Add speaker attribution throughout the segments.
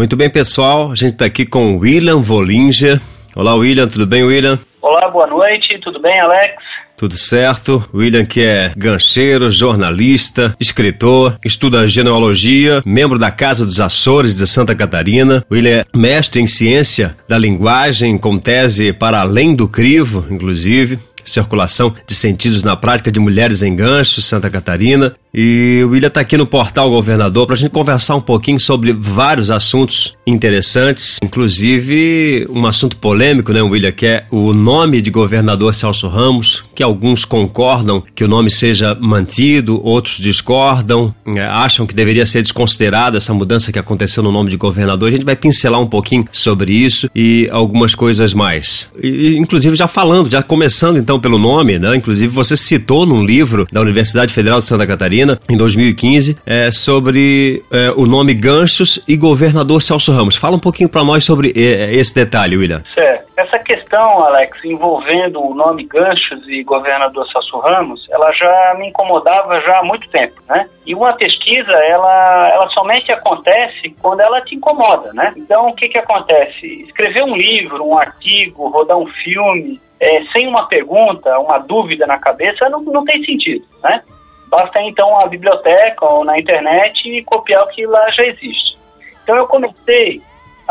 Speaker 1: Muito bem, pessoal. A gente está aqui com o William Volinger. Olá, William. Tudo bem, William?
Speaker 2: Olá, boa noite. Tudo bem, Alex?
Speaker 1: Tudo certo. William, que é gancheiro, jornalista, escritor, estuda genealogia, membro da Casa dos Açores de Santa Catarina. William é mestre em ciência da linguagem, com tese para além do crivo, inclusive circulação de sentidos na prática de mulheres em gancho, Santa Catarina. E o William está aqui no portal Governador para a gente conversar um pouquinho sobre vários assuntos interessantes, inclusive um assunto polêmico, né, William, que é o nome de governador Celso Ramos, que alguns concordam que o nome seja mantido, outros discordam, é, acham que deveria ser desconsiderada essa mudança que aconteceu no nome de governador. A gente vai pincelar um pouquinho sobre isso e algumas coisas mais. E, inclusive já falando, já começando então pelo nome, né? Inclusive você citou num livro da Universidade Federal de Santa Catarina Catarina, em 2015, é, sobre é, o nome Ganchos e governador Celso Ramos. Fala um pouquinho para nós sobre é, esse detalhe, William.
Speaker 2: Certo. Essa questão, Alex, envolvendo o nome Ganchos e governador Celso Ramos, ela já me incomodava já há muito tempo, né? E uma pesquisa, ela, ela somente acontece quando ela te incomoda, né? Então, o que que acontece? Escrever um livro, um artigo, rodar um filme, é, sem uma pergunta, uma dúvida na cabeça, não, não tem sentido, né? Basta então a biblioteca ou na internet e copiar o que lá já existe. Então eu comecei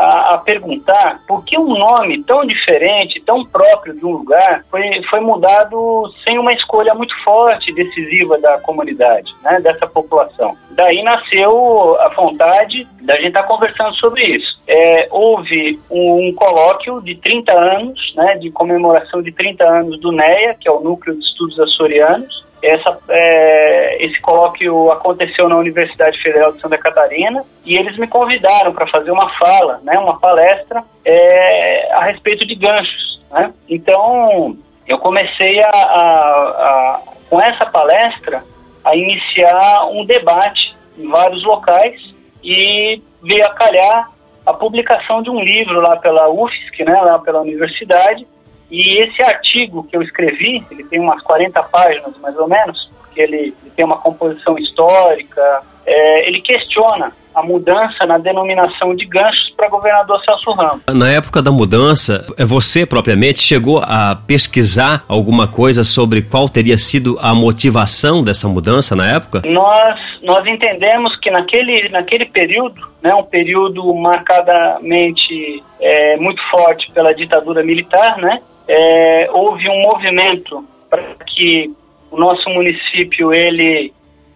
Speaker 2: a, a, perguntar por que um nome tão diferente, tão próprio de um lugar, foi, foi mudado sem uma escolha muito forte, decisiva da comunidade, né, dessa população. Daí nasceu a vontade da gente estar tá conversando sobre isso. É, houve um, um, colóquio de 30 anos, né, de comemoração de 30 anos do NEA, que é o Núcleo de Estudos Açorianos, essa, é, esse colóquio aconteceu na Universidade Federal de Santa Catarina e eles me convidaram para fazer uma fala, né, uma palestra é, a respeito de ganchos. Né? Então, eu comecei a, a, a, com essa palestra, a iniciar um debate em vários locais e veio a calhar a publicação de um livro lá pela UFSC, né, lá pela universidade, e esse artigo que eu escrevi, ele tem umas 40 páginas mais ou menos, porque ele, ele tem uma composição histórica, é, ele questiona a mudança na denominação de ganchos para governador Celso Ramos.
Speaker 1: Na época da mudança, é você propriamente chegou a pesquisar alguma coisa sobre qual teria sido a motivação dessa mudança na época?
Speaker 2: Nós, nós entendemos que naquele, naquele período, né, um período marcadamente é, muito forte pela ditadura militar, né, é, houve um movimento para que o nosso município, ele,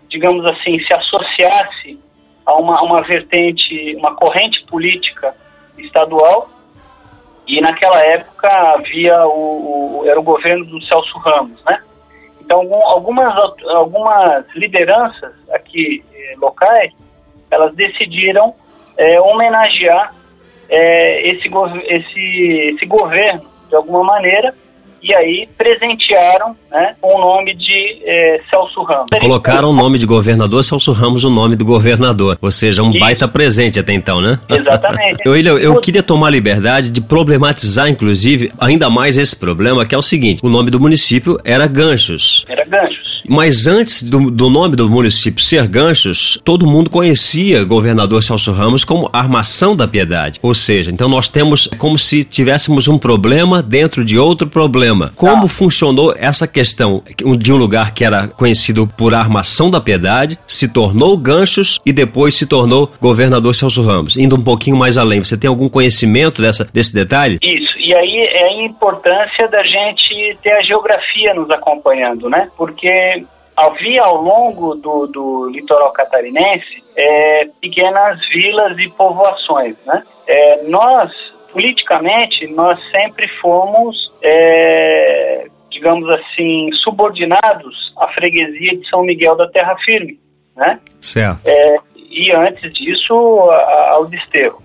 Speaker 2: digamos assim, se associasse a uma, uma vertente, uma corrente política estadual, e naquela época havia o, o, era o governo do Celso Ramos, né? Então algumas algumas lideranças aqui eh, locais elas decidiram eh, homenagear eh, esse, esse esse governo de alguma maneira, e aí presentearam né, com o nome de é, Celso Ramos.
Speaker 1: Colocaram o nome de governador, Celso Ramos o nome do governador, ou seja, um Isso. baita presente até então, né?
Speaker 2: Exatamente.
Speaker 1: eu, eu, eu queria tomar a liberdade de problematizar, inclusive, ainda mais esse problema, que é o seguinte, o nome do município era Ganchos.
Speaker 2: Era Ganchos.
Speaker 1: Mas antes do, do, nome do município ser Ganchos, todo mundo conhecia governador Celso Ramos como Armação da Piedade. Ou seja, então nós temos como se tivéssemos um problema dentro de outro problema. Como ah. funcionou essa questão de um lugar que era conhecido por Armação da Piedade, se tornou Ganchos e depois se tornou governador Celso Ramos? Indo um pouquinho mais além, você tem algum conhecimento dessa, desse detalhe?
Speaker 2: Isso. E aí é a importância da gente ter a geografia nos acompanhando, né? Porque havia ao longo do, do litoral catarinense é, pequenas vilas e povoações, né? É, nós, politicamente, nós sempre fomos, é, digamos assim, subordinados à freguesia de São Miguel da Terra Firme, né?
Speaker 1: Certo.
Speaker 2: É, e antes disso, ao desterro.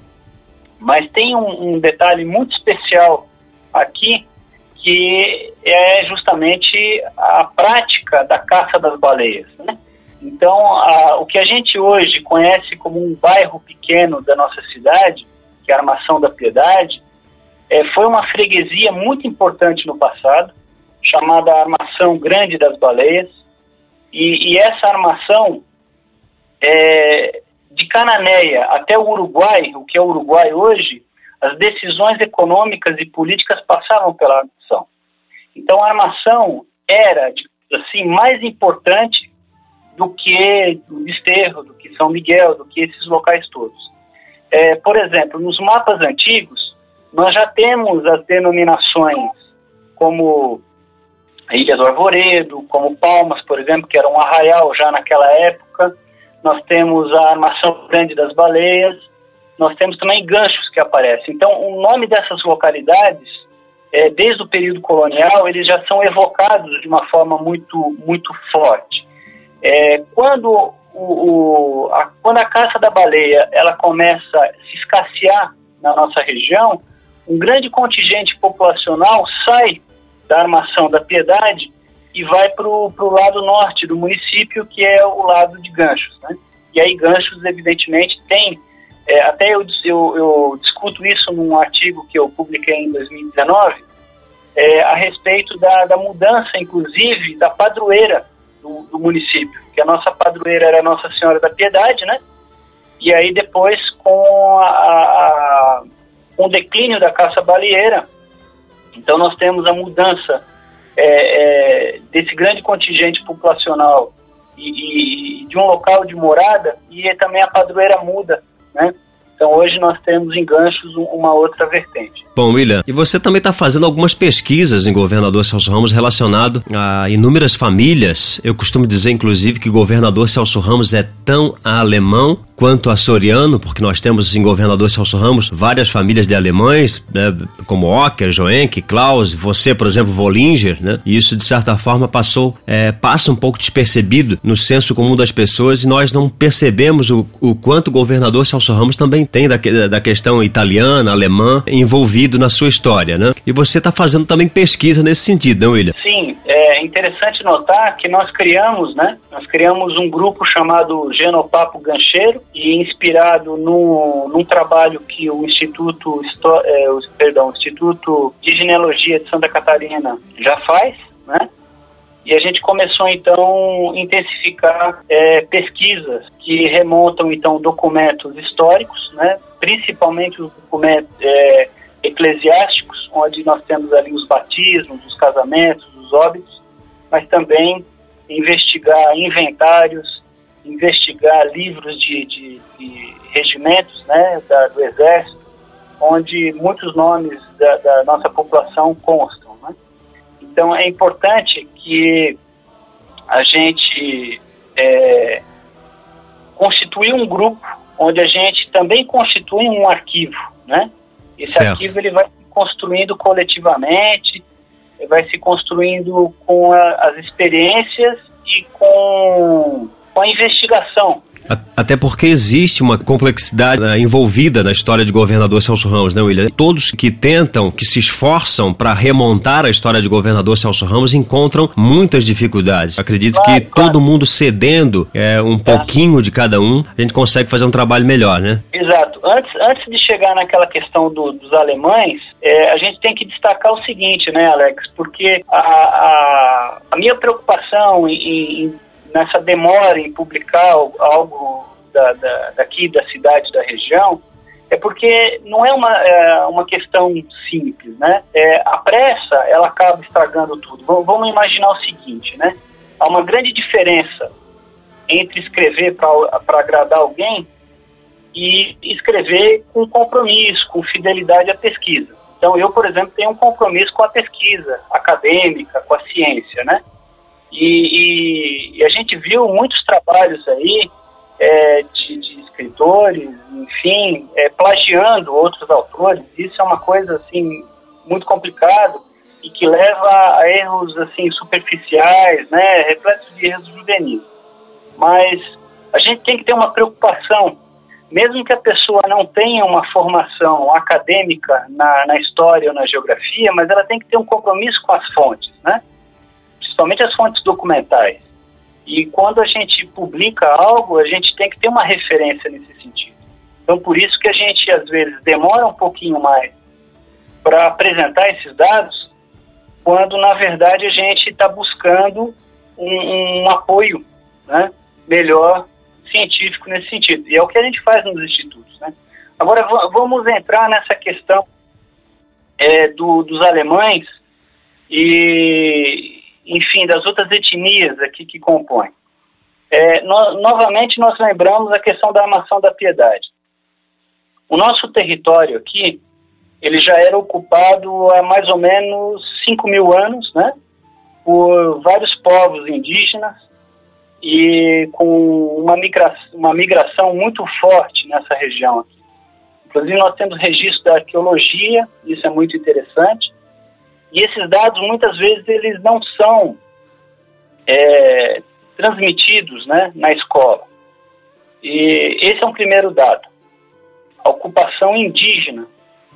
Speaker 2: Mas tem um, um detalhe muito especial aqui, que é justamente a prática da caça das baleias. Né? Então, a, o que a gente hoje conhece como um bairro pequeno da nossa cidade, que é a Armação da Piedade, é, foi uma freguesia muito importante no passado, chamada Armação Grande das Baleias, e, e essa armação é, de Cananéia até o Uruguai, o que é o Uruguai hoje, as decisões econômicas e políticas passavam pela armação. Então a armação era assim mais importante do que o Desterro, do que São Miguel, do que esses locais todos. É, por exemplo, nos mapas antigos, nós já temos as denominações como a Ilha do Arvoredo, como Palmas, por exemplo, que era um arraial já naquela época. Nós temos a Armação Grande das Baleias, nós temos também ganchos que aparecem. Então, o nome dessas localidades, é, desde o período colonial, eles já são evocados de uma forma muito, muito forte. É, quando, o, o, a, quando a caça da baleia ela começa a se escassear na nossa região, um grande contingente populacional sai da armação da Piedade e vai para o lado norte do município, que é o lado de Ganchos. Né? E aí Ganchos, evidentemente, tem é, até eu, eu, eu, discuto isso num artigo que eu publiquei em 2019, é, a respeito da, da, mudança, inclusive, da padroeira do, do, município, que a nossa padroeira era Nossa Senhora da Piedade, né? E aí depois, com, a, a, com o declínio da caça baleeira, então nós temos a mudança é, é desse grande contingente populacional e, e, de um local de morada e também a padroeira muda né? Então hoje nós temos em ganchos uma outra vertente.
Speaker 1: Bom, William, e você também está fazendo algumas pesquisas em governador Celso Ramos relacionado a inúmeras famílias. Eu costumo dizer, inclusive, que governador Celso Ramos é tão alemão quanto açoriano, porque nós temos em governador Celso Ramos várias famílias de alemães, né, como Ocker, Joenck, Klaus, você, por exemplo, Vollinger, né? E isso, de certa forma, passou, é, passa um pouco despercebido no senso comum das pessoas e nós não percebemos o, o quanto o governador Celso Ramos também tem da, da questão italiana, alemã, envolvido na sua história, né? E você está fazendo também pesquisa nesse sentido, não, William?
Speaker 2: Sim, é interessante notar que nós criamos, né? Nós criamos um grupo chamado Genopapo Gancheiro e inspirado no, num trabalho que o Instituto, é, o, perdão, o Instituto de Genealogia de Santa Catarina já faz, né? E a gente começou então a intensificar é, pesquisas que remontam então documentos históricos, né? Principalmente os documentos é, eclesiásticos, onde nós temos ali os batismos, os casamentos, os óbitos, mas também investigar inventários, investigar livros de, de, de regimentos né, da, do Exército, onde muitos nomes da, da nossa população constam. Né? Então é importante que a gente é, constitui um grupo onde a gente também constitui um arquivo, né? Esse certo. arquivo ele vai se construindo coletivamente, vai se construindo com a, as experiências e com, com a investigação.
Speaker 1: Até porque existe uma complexidade uh, envolvida na história de governador Celso Ramos, né, William? Todos que tentam, que se esforçam para remontar a história de governador Celso Ramos encontram muitas dificuldades. Acredito claro, que claro. todo mundo cedendo é, um é. pouquinho de cada um, a gente consegue fazer um trabalho melhor, né?
Speaker 2: Exato. Antes, antes de chegar naquela questão do, dos alemães, é, a gente tem que destacar o seguinte, né, Alex? Porque a, a, a minha preocupação em, em nessa demora em publicar algo da, da, daqui da cidade, da região, é porque não é uma, é uma questão simples, né? É, a pressa, ela acaba estragando tudo. Vamos imaginar o seguinte, né? Há uma grande diferença entre escrever para agradar alguém e escrever com compromisso, com fidelidade à pesquisa. Então, eu, por exemplo, tenho um compromisso com a pesquisa acadêmica, com a ciência, né? E, e, e a gente viu muitos trabalhos aí é, de, de, escritores, enfim, é, plagiando outros autores. Isso é uma coisa assim muito complicado e que leva a erros assim superficiais, né, repletos de erros juvenis. Mas a gente tem que ter uma preocupação, mesmo que a pessoa não tenha uma formação acadêmica na, na história ou na geografia, mas ela tem que ter um compromisso com as fontes, né? Principalmente as fontes documentais. E quando a gente publica algo, a gente tem que ter uma referência nesse sentido. Então, por isso que a gente, às vezes, demora um pouquinho mais para apresentar esses dados, quando, na verdade, a gente está buscando um, um, apoio né, melhor científico nesse sentido. E é o que a gente faz nos institutos. Né? Agora, vamos entrar nessa questão é, do, dos alemães e, enfim, das outras etnias aqui que compõem. É, no, novamente, nós lembramos a questão da armação da piedade. O nosso território aqui, ele já era ocupado há mais ou menos 5 mil anos, né? Por vários povos indígenas e com uma migração, uma migração muito forte nessa região aqui. Inclusive, nós temos registro da arqueologia, isso é muito interessante. E esses dados, muitas vezes, eles não são é, transmitidos né, na escola. E esse é um primeiro dado. A ocupação indígena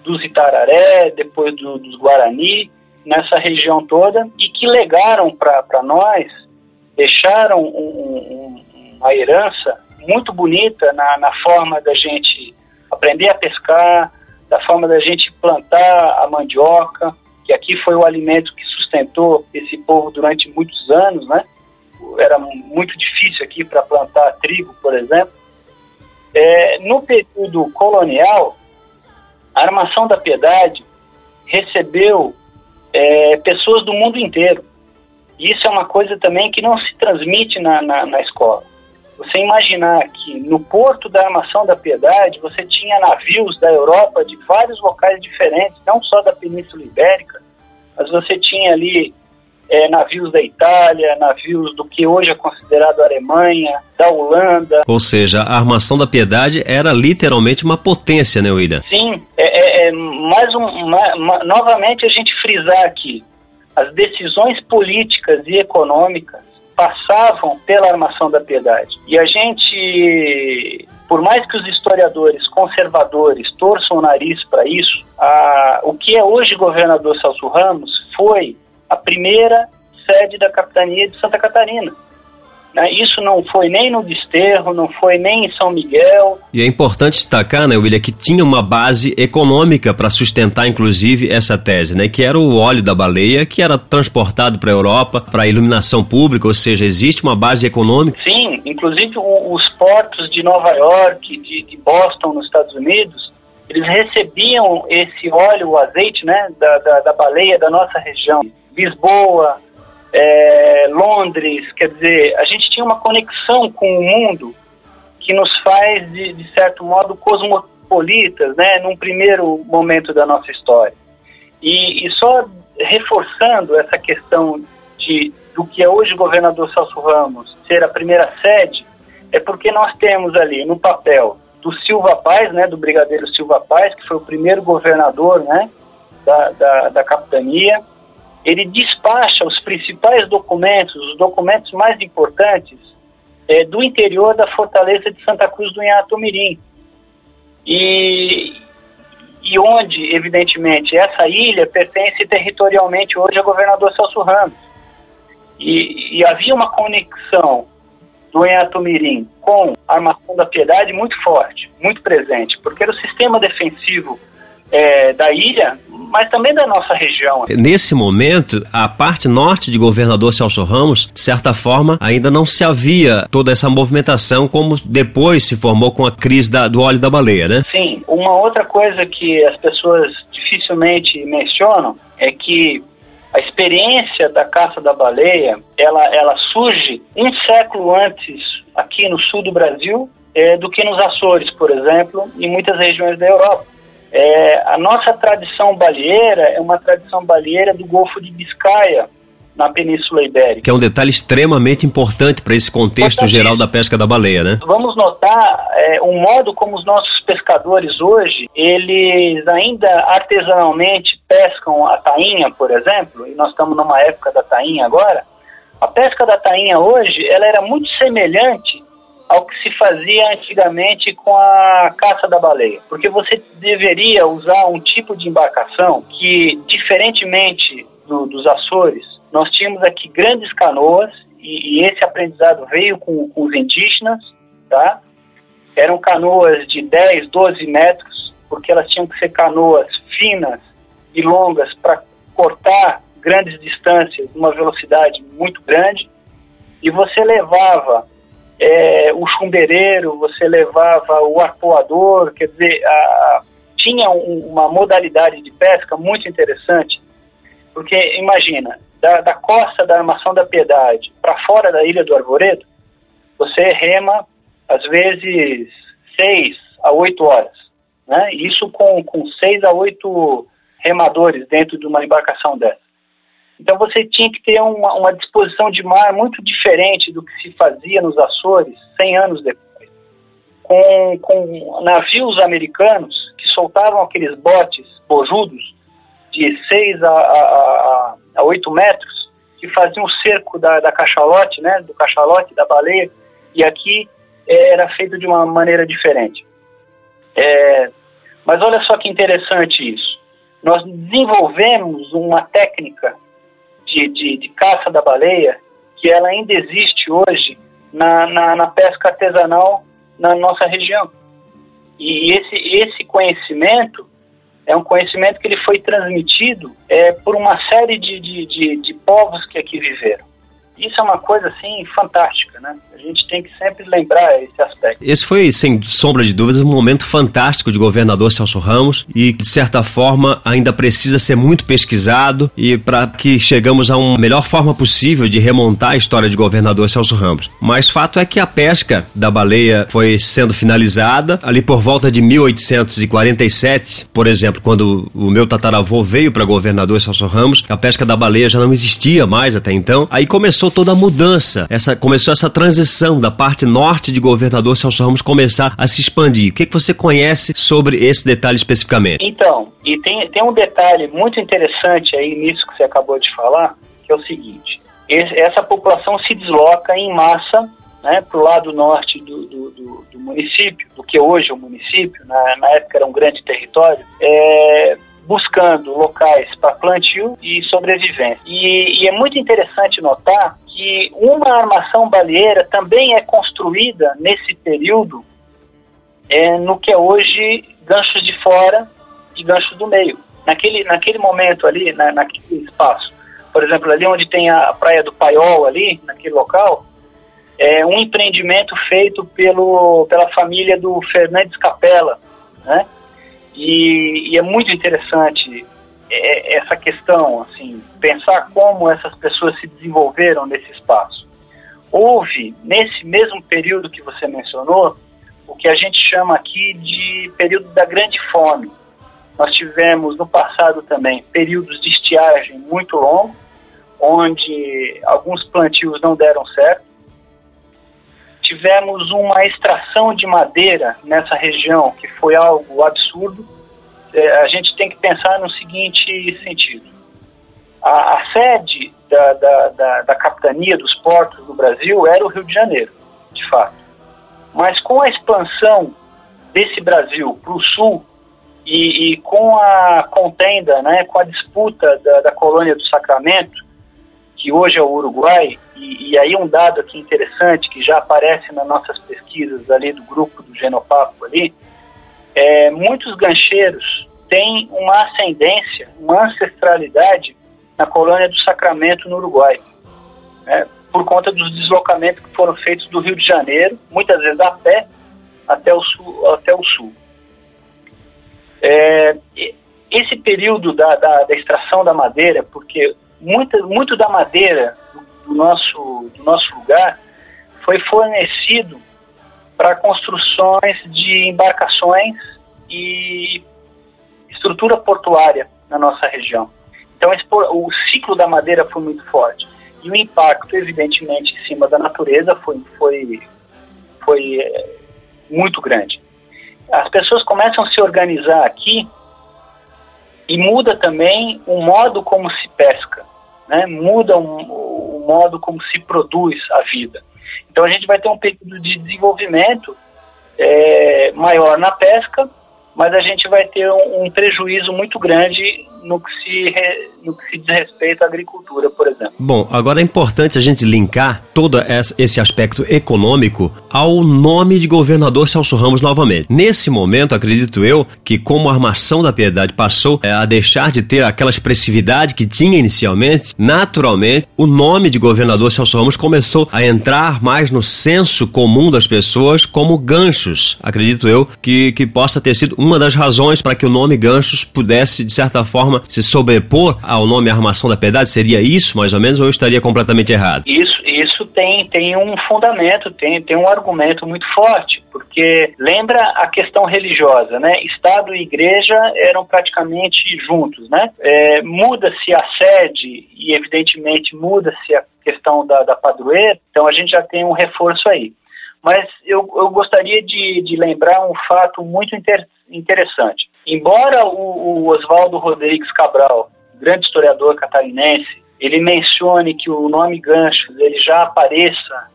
Speaker 2: dos Itararé, depois do, dos Guarani, nessa região toda, e que legaram para nós, deixaram um, um, uma herança muito bonita na, na forma da gente aprender a pescar, da forma da gente plantar a mandioca, que aqui foi o alimento que sustentou esse povo durante muitos anos, né? era muito difícil aqui para plantar trigo, por exemplo. É, no período colonial, a Armação da Piedade recebeu é, pessoas do mundo inteiro. Isso é uma coisa também que não se transmite na, na, na escola. Você imaginar que no porto da Armação da Piedade você tinha navios da Europa de vários locais diferentes, não só da Península Ibérica, mas você tinha ali é, navios da Itália, navios do que hoje é considerado Alemanha, da Holanda.
Speaker 1: Ou seja, a armação da Piedade era literalmente uma potência, né, William?
Speaker 2: Sim, é, é, é mais um, novamente a gente frisar aqui, as decisões políticas e econômicas passavam pela armação da Piedade. E a gente, por mais que os historiadores conservadores torçam o nariz para isso, a, o que é hoje governador Celso Ramos foi a primeira sede da capitania de Santa Catarina. Né? Isso não foi nem no Desterro, não foi nem em São Miguel.
Speaker 1: E é importante destacar, né, William, que tinha uma base econômica para sustentar, inclusive, essa tese, né, que era o óleo da baleia, que era transportado para a Europa para iluminação pública, ou seja, existe uma base econômica.
Speaker 2: Sim, inclusive os portos de Nova York, de, de Boston, nos Estados Unidos, eles recebiam esse óleo, o azeite, né, da, da, da baleia da nossa região. Lisboa, é, Londres, quer dizer, a gente tinha uma conexão com o mundo que nos faz, de, de certo modo, cosmopolitas, né, num primeiro momento da nossa história. E, e só reforçando essa questão de, do que é hoje o governador Celso Ramos ser a primeira sede, é porque nós temos ali no papel do Silva Paz, né, do Brigadeiro Silva Paz, que foi o primeiro governador né, da, da, da capitania, ele despacha os principais documentos, os documentos mais importantes é, do interior da fortaleza de Santa Cruz do Inhatumirim. E, e onde, evidentemente, essa ilha pertence territorialmente hoje ao governador Celso Ramos. E, e havia uma conexão do Inhatumirim com a Armação da Piedade muito forte, muito presente, porque era o sistema defensivo é, da ilha, mas também da nossa região.
Speaker 1: Nesse momento, a parte norte de governador Celso Ramos, de certa forma, ainda não se havia toda essa movimentação como depois se formou com a crise da, do óleo da baleia, né?
Speaker 2: Sim. Uma outra coisa que as pessoas dificilmente mencionam é que a experiência da caça da baleia, ela, ela surge um século antes aqui no sul do Brasil é, do que nos Açores, por exemplo, e muitas regiões da Europa. É, a nossa tradição baleeira é uma tradição baleeira do Golfo de Biscaia, na Península Ibérica.
Speaker 1: Que é um detalhe extremamente importante para esse contexto geral da pesca da baleia, né?
Speaker 2: Vamos notar é, um modo como os nossos pescadores hoje, eles ainda artesanalmente pescam a tainha, por exemplo, e nós estamos numa época da tainha agora. A pesca da tainha hoje, ela era muito semelhante ao que se fazia antigamente com a caça da baleia. Porque você deveria usar um tipo de embarcação que, diferentemente do, dos Açores, nós tínhamos aqui grandes canoas, e, e esse aprendizado veio com, com, os indígenas, tá? Eram canoas de 10, 12 metros, porque elas tinham que ser canoas finas e longas para cortar grandes distâncias numa velocidade muito grande, e você levava é, o chumbeireiro, você levava o arpoador, quer dizer, a, tinha um, uma modalidade de pesca muito interessante, porque imagina, da, da costa da Armação da Piedade para fora da Ilha do Arvoredo, você rema às vezes seis a oito horas, né? Isso com, com seis a oito remadores dentro de uma embarcação dessa. Então você tinha que ter uma, uma disposição de mar muito diferente do que se fazia nos Açores 100 anos depois. Com, com navios americanos que soltavam aqueles botes bojudos de 6 a, a, a 8 metros, que faziam o cerco da, da cachalote, né, do cachalote, da baleia, e aqui é, era feito de uma maneira diferente. É, mas olha só que interessante isso. Nós desenvolvemos uma técnica de, de, de caça da baleia que ela ainda existe hoje na, na, na, pesca artesanal na nossa região. E esse, esse conhecimento é um conhecimento que ele foi transmitido é, por uma série de, de, de, de povos que aqui viveram. Isso é uma coisa assim fantástica, né? A gente tem que sempre lembrar esse aspecto.
Speaker 1: Esse foi, sem sombra de dúvidas, um momento fantástico de governador Celso Ramos e, de certa forma, ainda precisa ser muito pesquisado e para que chegamos a uma melhor forma possível de remontar a história de governador Celso Ramos. Mas fato é que a pesca da baleia foi sendo finalizada ali por volta de 1847, por exemplo, quando o meu tataravô veio para governador Celso Ramos, a pesca da baleia já não existia mais até então. Aí começou começou toda a mudança, essa, começou essa transição da parte norte de governador Celso Ramos começar a se expandir. O que, que você conhece sobre esse detalhe especificamente?
Speaker 2: Então, e tem, tem um detalhe muito interessante aí nisso que você acabou de falar, que é o seguinte: esse, essa população se desloca em massa né, para o lado norte do, do, do, do, município, do que hoje é o município, na, na época era um grande território, é, buscando locais para plantio e sobrevivência. E, e, é muito interessante notar que uma armação baleeira também é construída nesse período é, no que é hoje ganchos de fora e ganchos do meio. Naquele, naquele momento ali, na, naquele espaço, por exemplo, ali onde tem a praia do Paiol ali, naquele local, é um empreendimento feito pelo, pela família do Fernandes Capella, né? E, e é muito interessante é, essa questão, assim, pensar como essas pessoas se desenvolveram nesse espaço. Houve, nesse mesmo período que você mencionou, o que a gente chama aqui de período da grande fome. Nós tivemos no passado também períodos de estiagem muito longos, onde alguns plantios não deram certo, tivemos uma extração de madeira nessa região que foi algo absurdo. É, a gente tem que pensar no seguinte sentido: a, a sede da, da, da, da, capitania dos portos do Brasil era o Rio de Janeiro, de fato. Mas com a expansão desse Brasil para o sul e, e, com a contenda, né, com a disputa da, da colônia do Sacramento, que hoje é o Uruguai, e, e, aí um dado aqui interessante que já aparece nas nossas pesquisas ali do grupo do Genopapo ali, é, muitos gancheiros têm uma ascendência, uma ancestralidade na colônia do Sacramento no Uruguai, né, por conta dos deslocamentos que foram feitos do Rio de Janeiro, muitas vezes a pé, até o sul. Até o sul. É, esse período da, da, da extração da madeira, porque muito, muito da madeira do nosso, do nosso lugar foi fornecido para construções de embarcações e estrutura portuária na nossa região. Então o ciclo da madeira foi muito forte e o impacto, evidentemente, em cima da natureza foi, foi, foi é, muito grande. As pessoas começam a se organizar aqui e muda também o modo como se pesca né, muda o, o modo como se produz a vida. Então a gente vai ter um período de desenvolvimento é, maior na pesca mas a gente vai ter um, um prejuízo muito grande no que, se, no que se diz respeito à agricultura, por exemplo.
Speaker 1: Bom, agora é importante a gente linkar todo esse aspecto econômico ao nome de governador Celso Ramos novamente. Nesse momento, acredito eu, que como a armação da piedade passou é, a deixar de ter aquela expressividade que tinha inicialmente, naturalmente, o nome de governador Celso Ramos começou a entrar mais no senso comum das pessoas como ganchos. Acredito eu que, que possa ter sido uma das razões para que o nome ganchos pudesse, de certa forma, se sobrepor ao nome Armação da Piedade? Seria isso, mais ou menos, ou eu estaria completamente errado?
Speaker 2: Isso, isso tem, tem um fundamento, tem, tem um argumento muito forte, porque lembra a questão religiosa, né? Estado e igreja eram praticamente juntos, né? É, muda-se a sede e, evidentemente, muda-se a questão da, da padroeira, então a gente já tem um reforço aí. Mas eu, eu gostaria de, de lembrar um fato muito inter, interessante. Embora o, o Oswaldo Rodrigues Cabral, grande historiador catarinense, ele mencione que o nome Ganchos ele já apareça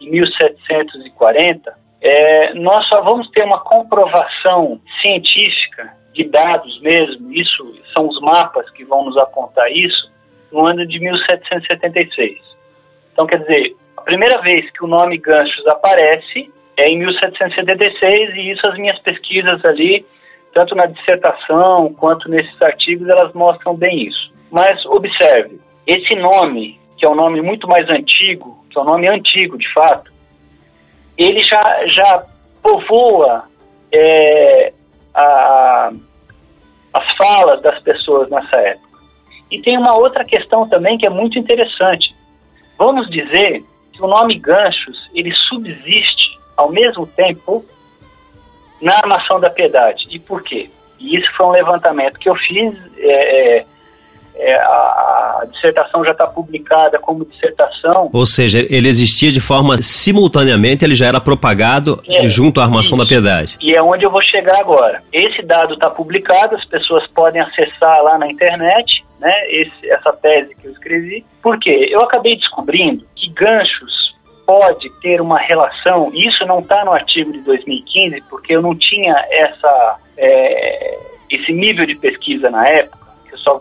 Speaker 2: em 1740, é, nós só vamos ter uma comprovação científica de dados mesmo, isso são os mapas que vão nos apontar isso, no ano de 1776. Então, quer dizer, primeira vez que o nome Ganchos aparece é em 1776 e isso as minhas pesquisas ali tanto na dissertação quanto nesses artigos, elas mostram bem isso. Mas observe, esse nome, que é um nome muito mais antigo, que é um nome antigo de fato, ele já, já povoa é, a, as falas das pessoas nessa época. E tem uma outra questão também que é muito interessante. Vamos dizer que o nome Ganchos ele subsiste ao mesmo tempo na armação da piedade. E por quê? E isso foi um levantamento que eu fiz. É, é, é a, a, dissertação já está publicada como dissertação.
Speaker 1: Ou seja, ele existia de forma simultaneamente, ele já era propagado é, junto à armação isso. da piedade.
Speaker 2: E é onde eu vou chegar agora. Esse dado está publicado, as pessoas podem acessar lá na internet. Né, esse, essa tese que eu escrevi. Por quê? Eu acabei descobrindo que ganchos pode ter uma relação, isso não está no artigo de 2015, porque eu não tinha essa, é, esse nível de pesquisa na época, eu só,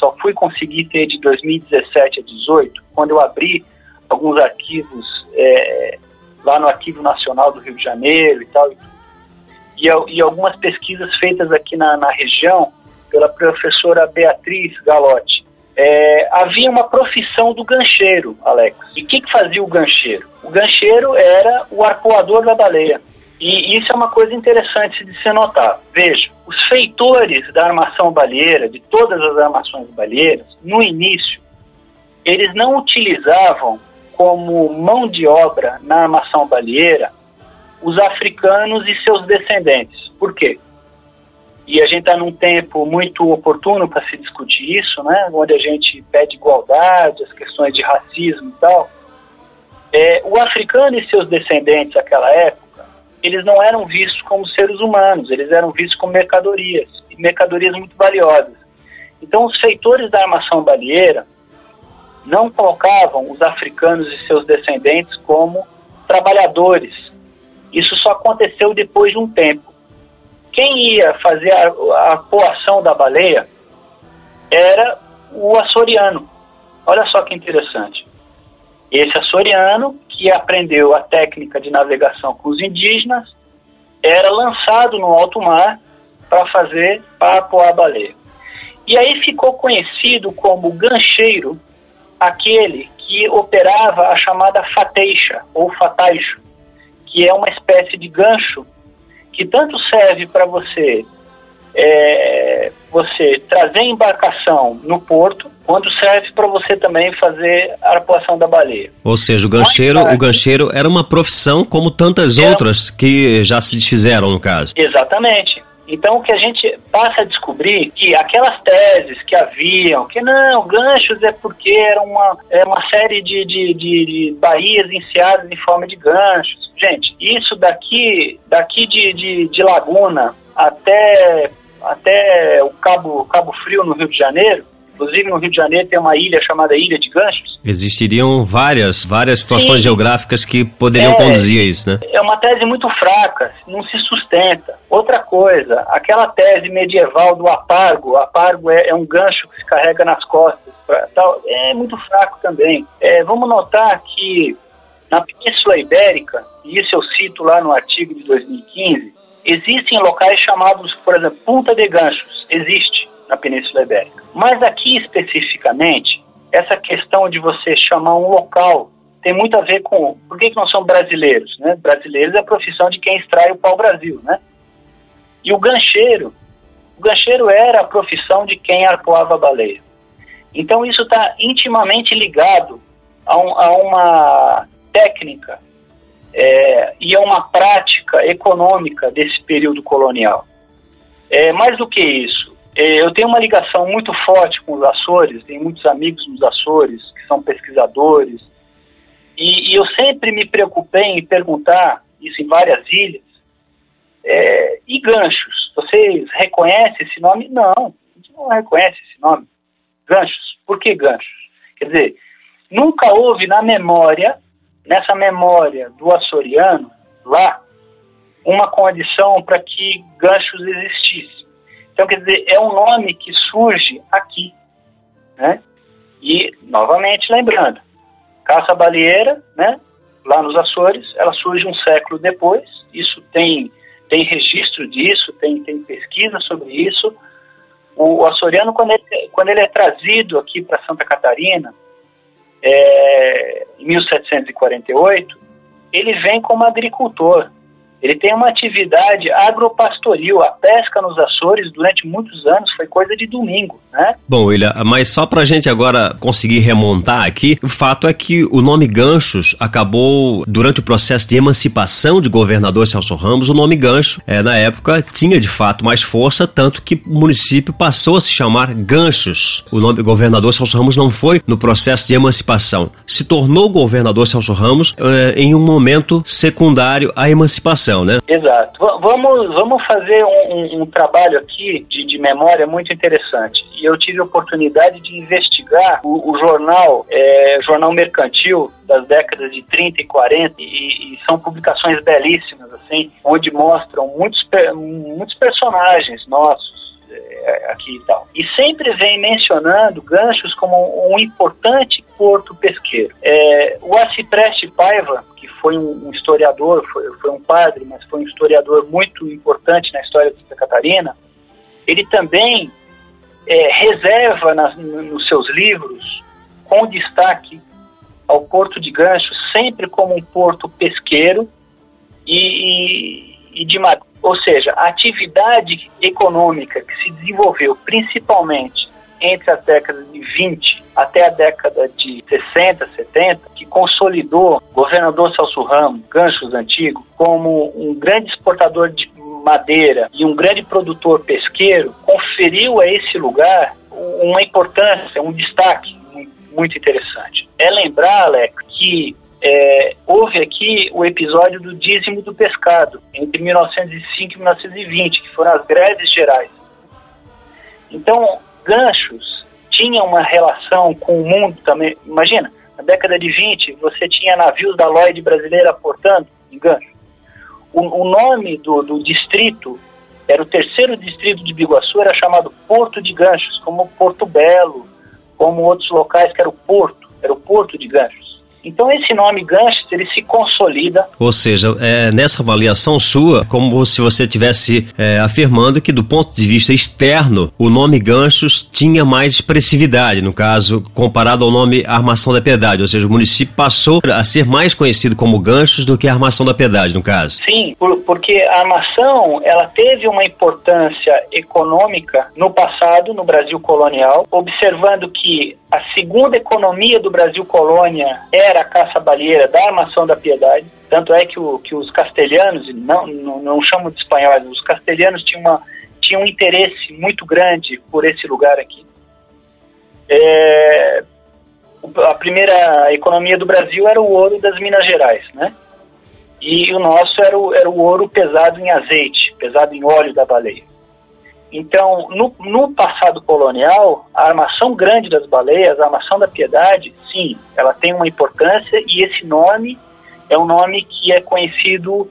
Speaker 2: só fui conseguir ter de 2017 a 2018, quando eu abri alguns arquivos é, lá no Arquivo Nacional do Rio de Janeiro e tal, e, e algumas pesquisas feitas aqui na, na região pela professora Beatriz Galotti é, havia uma profissão do gancheiro, Alex. E o que, que fazia o gancheiro? O gancheiro era o arpoador da baleia. E isso é uma coisa interessante de se notar. Veja, os feitores da armação baleeira, de todas as armações baleeiras, no início, eles não utilizavam como mão de obra na armação baleeira os africanos e seus descendentes. Por quê? E a gente está num tempo muito oportuno para se discutir isso, né? onde a gente pede igualdade, as questões de racismo e tal. É, o africano e seus descendentes naquela época, eles não eram vistos como seres humanos, eles eram vistos como mercadorias, e mercadorias muito valiosas. Então, os feitores da armação baleeira não colocavam os africanos e seus descendentes como trabalhadores. Isso só aconteceu depois de um tempo. Quem ia fazer a, a coação da baleia era o açoriano. Olha só que interessante. Esse açoriano, que aprendeu a técnica de navegação com os indígenas, era lançado no alto mar para fazer, apoar a baleia. E aí ficou conhecido como gancheiro aquele que operava a chamada fateixa, ou fataixo, que é uma espécie de gancho que tanto serve para você é, você trazer embarcação no porto, quando serve para você também fazer a arpoação da baleia.
Speaker 1: Ou seja, o gancheiro, o gancheiro era uma profissão como tantas é, outras que já se desfizeram no caso.
Speaker 2: Exatamente. Então, o que a gente passa a descobrir que aquelas teses que haviam, que não, ganchos é porque era uma, é uma série de, de, de, de baías enseadas em forma de ganchos. Gente, isso daqui, daqui de, de, de Laguna até, até o Cabo, Cabo Frio, no Rio de Janeiro, Inclusive no Rio de Janeiro tem uma ilha chamada Ilha de Ganchos.
Speaker 1: Existiriam várias, várias situações Sim. geográficas que poderiam é, conduzir a isso, né?
Speaker 2: É uma tese muito fraca, não se sustenta. Outra coisa, aquela tese medieval do apargo, apargo é, é um gancho que se carrega nas costas, pra, tal, é muito fraco também. É, vamos notar que na Península Ibérica, e isso eu cito lá no artigo de 2015, existem locais chamados, por exemplo, Punta de Ganchos, existe na Península Ibérica. Mas aqui especificamente, essa questão de você chamar um local tem muito a ver com por que, que nós somos brasileiros, né? Brasileiros é a profissão de quem extrai o pau-brasil, né? E o gancheiro, o gancheiro era a profissão de quem arpoava a baleia. Então isso está intimamente ligado a, um, a, uma técnica é, e a uma prática econômica desse período colonial. É, mais do que isso, eu tenho uma ligação muito forte com os Açores, tenho muitos amigos nos Açores que são pesquisadores, e, e eu sempre me preocupei em perguntar, isso em várias ilhas, é, e ganchos, vocês reconhecem esse nome? Não, a gente não reconhece esse nome. Ganchos, por que ganchos? Quer dizer, nunca houve na memória, nessa memória do açoriano, lá, uma condição para que ganchos existisse. Então, quer dizer, é um nome que surge aqui. Né? E, novamente, lembrando, caça baleeira, né, lá nos Açores, ela surge um século depois, isso tem tem registro disso, tem, tem pesquisa sobre isso. O, o açoriano, quando ele, quando ele é trazido aqui para Santa Catarina, é, em 1748, ele vem como agricultor. Ele tem uma atividade agropastoril. A pesca nos Açores durante muitos anos foi coisa de domingo, né?
Speaker 1: Bom, William, mas só para a gente agora conseguir remontar aqui, o fato é que o nome Ganchos acabou, durante o processo de emancipação de governador Celso Ramos, o nome Gancho, é, na época, tinha de fato mais força, tanto que o município passou a se chamar Ganchos. O nome governador Celso Ramos não foi no processo de emancipação. Se tornou governador Celso Ramos é, em um momento secundário à emancipação né?
Speaker 2: Exato. V vamos, vamos fazer um, um, trabalho aqui de, de, memória muito interessante. E eu tive a oportunidade de investigar o, o jornal, é, jornal mercantil das décadas de 30 e 40 e, e, são publicações belíssimas assim, onde mostram muitos muitos personagens nossos aqui e tal. E sempre vem mencionando Ganchos como um importante porto pesqueiro. É, o Acipreste Paiva, que foi um, historiador, foi, foi um padre, mas foi um historiador muito importante na história de Santa Catarina, ele também é, reserva nas, nos seus livros, com destaque ao Porto de Ganchos, sempre como um porto pesqueiro e, e, e de madeira ou seja, a atividade econômica que se desenvolveu principalmente entre as décadas de 20 até a década de 60, 70, que consolidou o governador Celso Ramos, Ganchos Antigo, como um grande exportador de madeira e um grande produtor pesqueiro, conferiu a esse lugar uma importância, um destaque muito interessante. É lembrar, Alex, que é, houve aqui o episódio do dízimo do pescado, entre 1905 e 1920, que foram as greves gerais. Então, ganchos tinha uma relação com o mundo também. Imagina, na década de 20, você tinha navios da Lloyd brasileira aportando em gancho. O, o nome do, do distrito era o terceiro distrito de Biguaçu, era chamado Porto de Ganchos, como Porto Belo, como outros locais que era o Porto, era o Porto de Ganchos. Então esse nome Ganchos ele se consolida.
Speaker 1: Ou seja, é, nessa avaliação sua, como se você estivesse é, afirmando que do ponto de vista externo, o nome Ganchos tinha mais expressividade, no caso, comparado ao nome Armação da Piedade, ou seja, o município passou a ser mais conhecido como Ganchos do que Armação da Piedade, no caso.
Speaker 2: Sim, por, porque a armação ela teve uma importância econômica no passado, no Brasil colonial, observando que a segunda economia do Brasil colônia era a caça baleeira da armação da piedade. Tanto é que, o, que os castelhanos, não, não, não chamo de espanhóis, os castelhanos tinham, uma, tinham um interesse muito grande por esse lugar aqui. É, a primeira economia do Brasil era o ouro das Minas Gerais, né? E o nosso era o, era o ouro pesado em azeite, pesado em óleo da baleia. Então, no, no, passado colonial, a armação grande das baleias, a armação da piedade, sim, ela tem uma importância e esse nome é um nome que é conhecido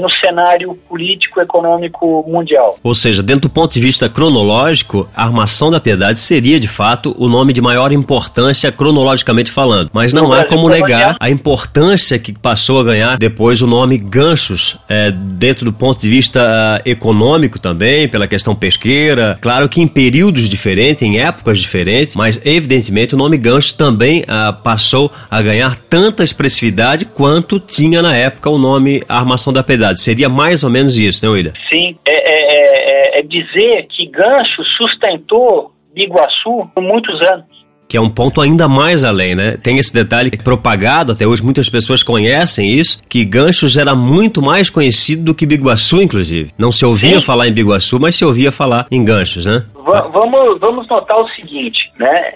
Speaker 2: no cenário político econômico mundial.
Speaker 1: Ou seja, dentro do ponto de vista cronológico, a Armação da Piedade seria de fato o nome de maior importância cronologicamente falando. Mas não há como negar a importância que passou a ganhar depois o nome Ganchos, é, dentro do ponto de vista uh, econômico também, pela questão pesqueira. Claro que em períodos diferentes, em épocas diferentes, mas evidentemente o nome Ganchos também uh, passou a ganhar tanta expressividade quanto tinha na época o nome Armação da Piedade Seria mais ou menos isso, né, William?
Speaker 2: Sim, é, é, é, é dizer que Gancho sustentou Biguaçu por muitos anos
Speaker 1: que é um ponto ainda mais além, né? Tem esse detalhe propagado, até hoje muitas pessoas conhecem isso, que Ganchos era muito mais conhecido do que Biguaçu, inclusive. Não se ouvia Sim. falar em Biguaçu, mas se ouvia falar em Ganchos, né?
Speaker 2: V vamos, vamos notar o seguinte, né?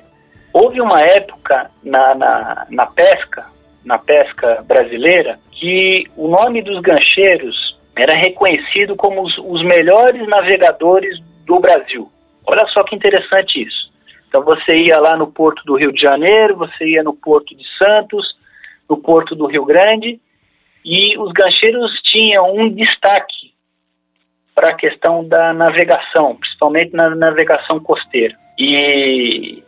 Speaker 2: Houve uma época na, na, na pesca, na pesca brasileira, que o nome dos gancheiros era reconhecido como os, os melhores navegadores do Brasil. Olha só que interessante isso. Então você ia lá no porto do Rio de Janeiro, você ia no porto de Santos, no porto do Rio Grande, e os gancheiros tinham um destaque para a questão da navegação, principalmente na navegação costeira. E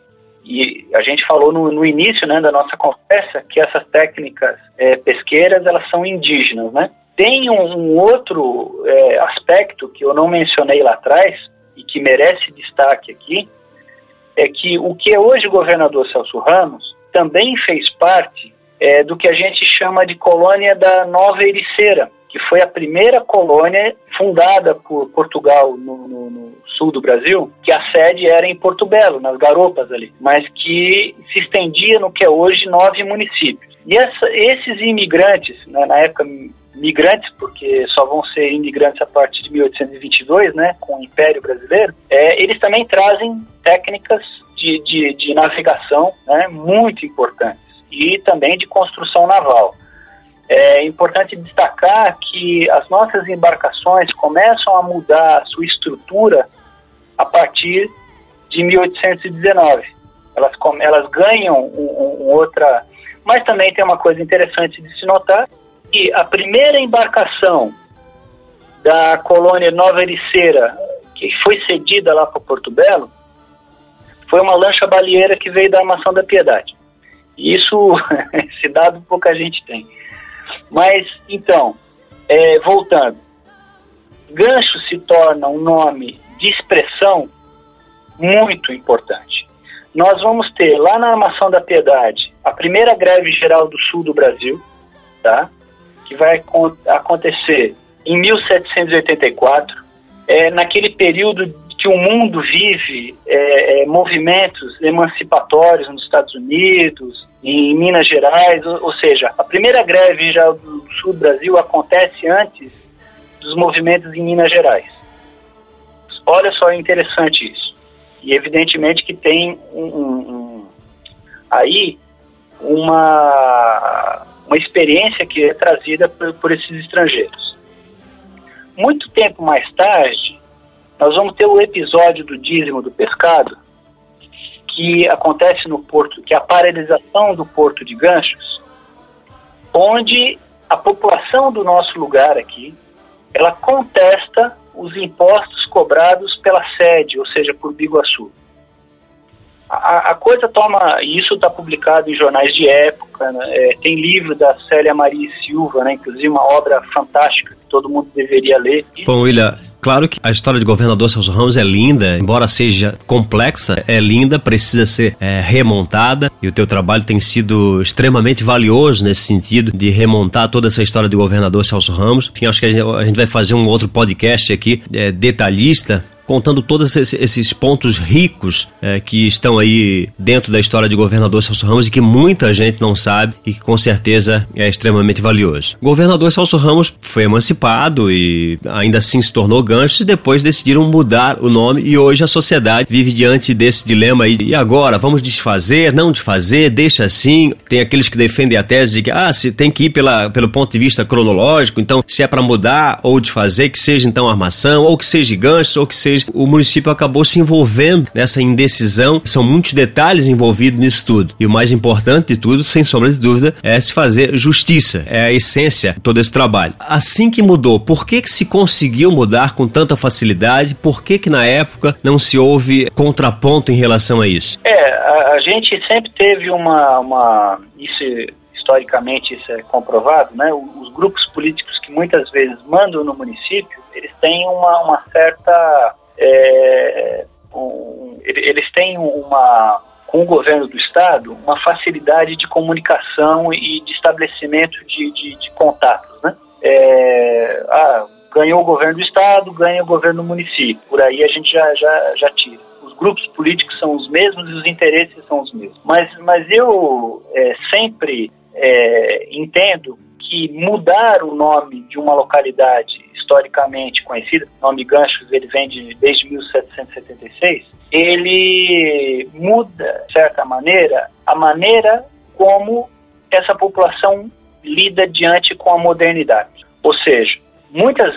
Speaker 2: e a gente falou no, no início né, da nossa conversa que essas técnicas é, pesqueiras elas são indígenas, né? Tem um, um outro é, aspecto que eu não mencionei lá atrás e que merece destaque aqui, é que o que é hoje o governador Celso Ramos também fez parte é, do que a gente chama de colônia da Nova Ericeira, que foi a primeira colônia fundada por Portugal no, no, no, sul do Brasil, que a sede era em Porto Belo, nas garopas ali, mas que se estendia no que é hoje nove municípios. E essa, esses imigrantes, né, na época migrantes, porque só vão ser imigrantes a partir de 1822, né, com o Império Brasileiro, é, eles também trazem técnicas de, de, de navegação né, muito importantes e também de construção naval. É importante destacar que as nossas embarcações começam a mudar a sua estrutura a partir de 1819. Elas, elas ganham um, um, outra. Mas também tem uma coisa interessante de se notar: que a primeira embarcação da colônia Nova Ericeira, que foi cedida lá para Porto Belo, foi uma lancha baleeira que veio da Armação da Piedade. Isso, esse dado pouca gente tem. Mas, então, é, voltando, gancho se torna um nome de expressão muito importante. Nós vamos ter lá na Armação da Piedade a primeira greve geral do sul do Brasil, tá? que vai acontecer em 1784, é, naquele período que o mundo vive é, é, movimentos emancipatórios nos Estados Unidos, em Minas Gerais, ou, ou, seja, a primeira greve já do sul do Brasil acontece antes dos movimentos em Minas Gerais. Olha só, é interessante isso. E evidentemente que tem um, um, um, aí uma, uma experiência que é trazida por, por esses estrangeiros. Muito tempo mais tarde, nós vamos ter o episódio do dízimo do pescado, que acontece no porto, que é a paralisação do porto de Ganchos, onde a população do nosso lugar aqui, ela contesta os impostos cobrados pela sede, ou seja, por Biguaçu. A, a coisa toma, isso está publicado em jornais de época, né? é, tem livro da Célia Maria Silva, né? inclusive uma obra fantástica que todo mundo deveria ler.
Speaker 1: Bom, William, Claro que a história de governador Celso Ramos é linda, embora seja complexa, é linda, precisa ser é, remontada e o teu trabalho tem sido extremamente valioso nesse sentido de remontar toda essa história do governador Celso Ramos. Enfim, acho que a gente, a gente vai fazer um outro podcast aqui é, detalhista contando todos esses pontos ricos é, que estão aí dentro da história de governador Celso Ramos e que muita gente não sabe e que com certeza é extremamente valioso. Governador Celso Ramos foi emancipado e ainda assim se tornou gancho e depois decidiram mudar o nome e hoje a sociedade vive diante desse dilema aí. E agora, vamos desfazer, não desfazer, deixa assim. Tem aqueles que defendem a tese de que ah, se tem que ir pela, pelo ponto de vista cronológico, então se é para mudar ou desfazer, que seja então armação, ou que seja gancho, ou que seja seja, o município acabou se envolvendo nessa indecisão. São muitos detalhes envolvidos nisso tudo. E o mais importante de tudo, sem sombra de dúvida, é se fazer justiça. É a essência de todo esse trabalho. Assim que mudou, por que, que se conseguiu mudar com tanta facilidade? Por que, que na época não se houve contraponto em relação a isso?
Speaker 2: É, a, a gente sempre teve uma. uma isso historicamente isso é comprovado, né? Os grupos políticos que muitas vezes mandam no município, eles têm uma, uma certa, é, um, eles têm uma com o governo do estado uma facilidade de comunicação e de estabelecimento de, de, de contatos, né? É, ah, ganhou o governo do estado, ganha o governo do município. Por aí a gente já, já, já tira. Os grupos políticos são os mesmos e os interesses são os mesmos. Mas, mas eu é, sempre é, entendo que mudar o nome de uma localidade historicamente conhecida, o nome Ganchos ele vem de, desde 1776, ele muda, de certa maneira, a maneira como essa população lida diante com a modernidade. Ou seja, muitas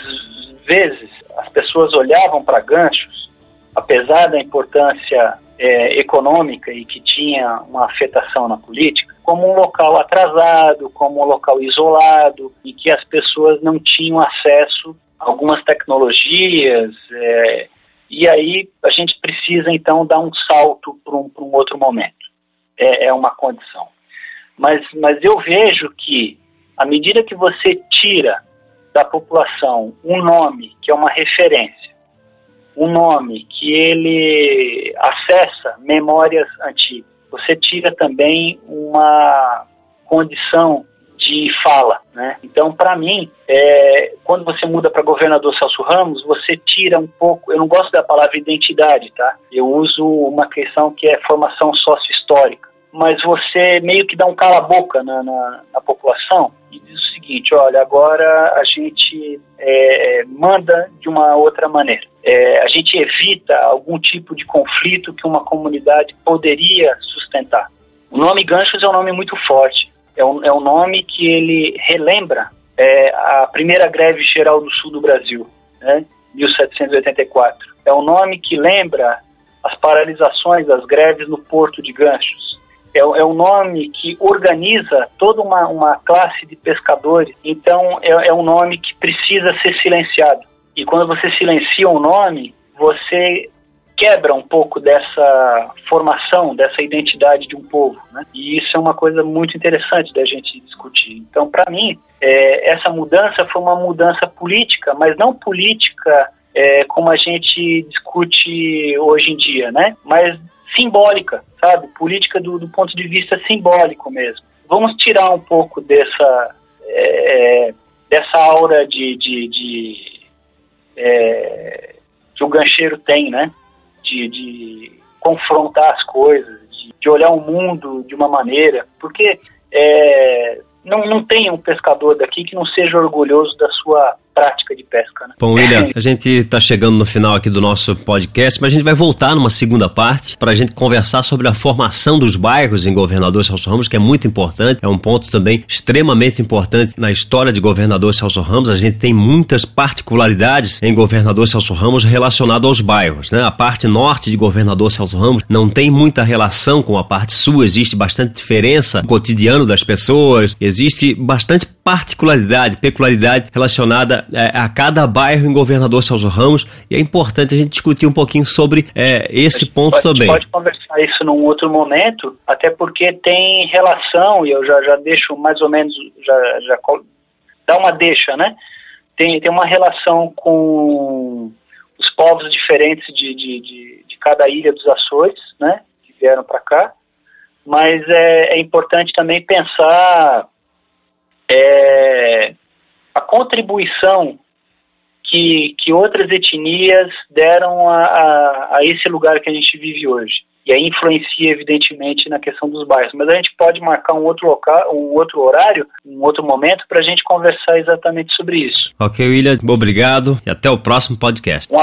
Speaker 2: vezes as pessoas olhavam para Ganchos, apesar da importância é, econômica e que tinha uma afetação na política, como um local atrasado, como um local isolado, e que as pessoas não tinham acesso a algumas tecnologias. É, e aí a gente precisa então dar um salto para um, um, outro momento. É, é uma condição. Mas, mas eu vejo que, à medida que você tira da população um nome que é uma referência, um nome que ele acessa memórias antigas, você tira também uma condição de fala, né? Então, para mim, é, quando você muda para governador Celso Ramos, você tira um pouco. Eu não gosto da palavra identidade, tá? Eu uso uma questão que é formação sócio-histórica. Mas você meio que dá um cala-boca na, na, na população e diz seguinte: olha, agora a gente é, manda de uma outra maneira. É, a gente evita algum tipo de conflito que uma comunidade poderia sustentar. O nome Ganchos é um nome muito forte. É um, é um nome que ele relembra é, a primeira greve geral do sul do Brasil, né, 1784. É um nome que lembra as paralisações das greves no porto de Ganchos é, é um nome que organiza toda uma, uma classe de pescadores, então é, é um nome que precisa ser silenciado. E quando você silencia um nome, você quebra um pouco dessa formação, dessa identidade de um povo, né? E isso é uma coisa muito interessante da gente discutir. Então, para mim, é, essa mudança foi uma mudança política, mas não política é, como a gente discute hoje em dia, né? Mas simbólica, sabe? Política do, do ponto de vista simbólico mesmo. Vamos tirar um pouco dessa, é, dessa aura de, de, de é, que o gancheiro tem, né? De, de confrontar as coisas, de, de, olhar o mundo de uma maneira, porque é, não, não tem um pescador daqui que não seja orgulhoso da sua prática de pesca. Né?
Speaker 1: Bom, William, a gente está chegando no final aqui do nosso podcast, mas a gente vai voltar numa segunda parte para a gente conversar sobre a formação dos bairros em Governador Celso Ramos, que é muito importante, é um ponto também extremamente importante na história de Governador Celso Ramos. A gente tem muitas particularidades em Governador Celso Ramos relacionado aos bairros. Né? A parte norte de Governador Celso Ramos não tem muita relação com a parte sul, existe bastante diferença no cotidiano das pessoas, existe bastante particularidade, peculiaridade relacionada a cada bairro em Governador Celso Ramos e é importante a gente discutir um pouquinho sobre é, esse ponto
Speaker 2: pode,
Speaker 1: também.
Speaker 2: pode conversar isso num outro momento, até porque tem relação, e eu já, já deixo mais ou menos, já, já dá uma deixa, né? Tem, tem uma relação com os povos diferentes de, de, de, de cada ilha dos Açores, né? Que vieram para cá, mas é, é importante também pensar é, a contribuição que, que outras etnias deram a, a, a, esse lugar que a gente vive hoje. E aí influencia, evidentemente, na questão dos bairros. Mas a gente pode marcar um outro local, um outro horário, um outro momento para a gente conversar exatamente sobre isso.
Speaker 1: Ok, William, obrigado e até o próximo podcast.
Speaker 2: Um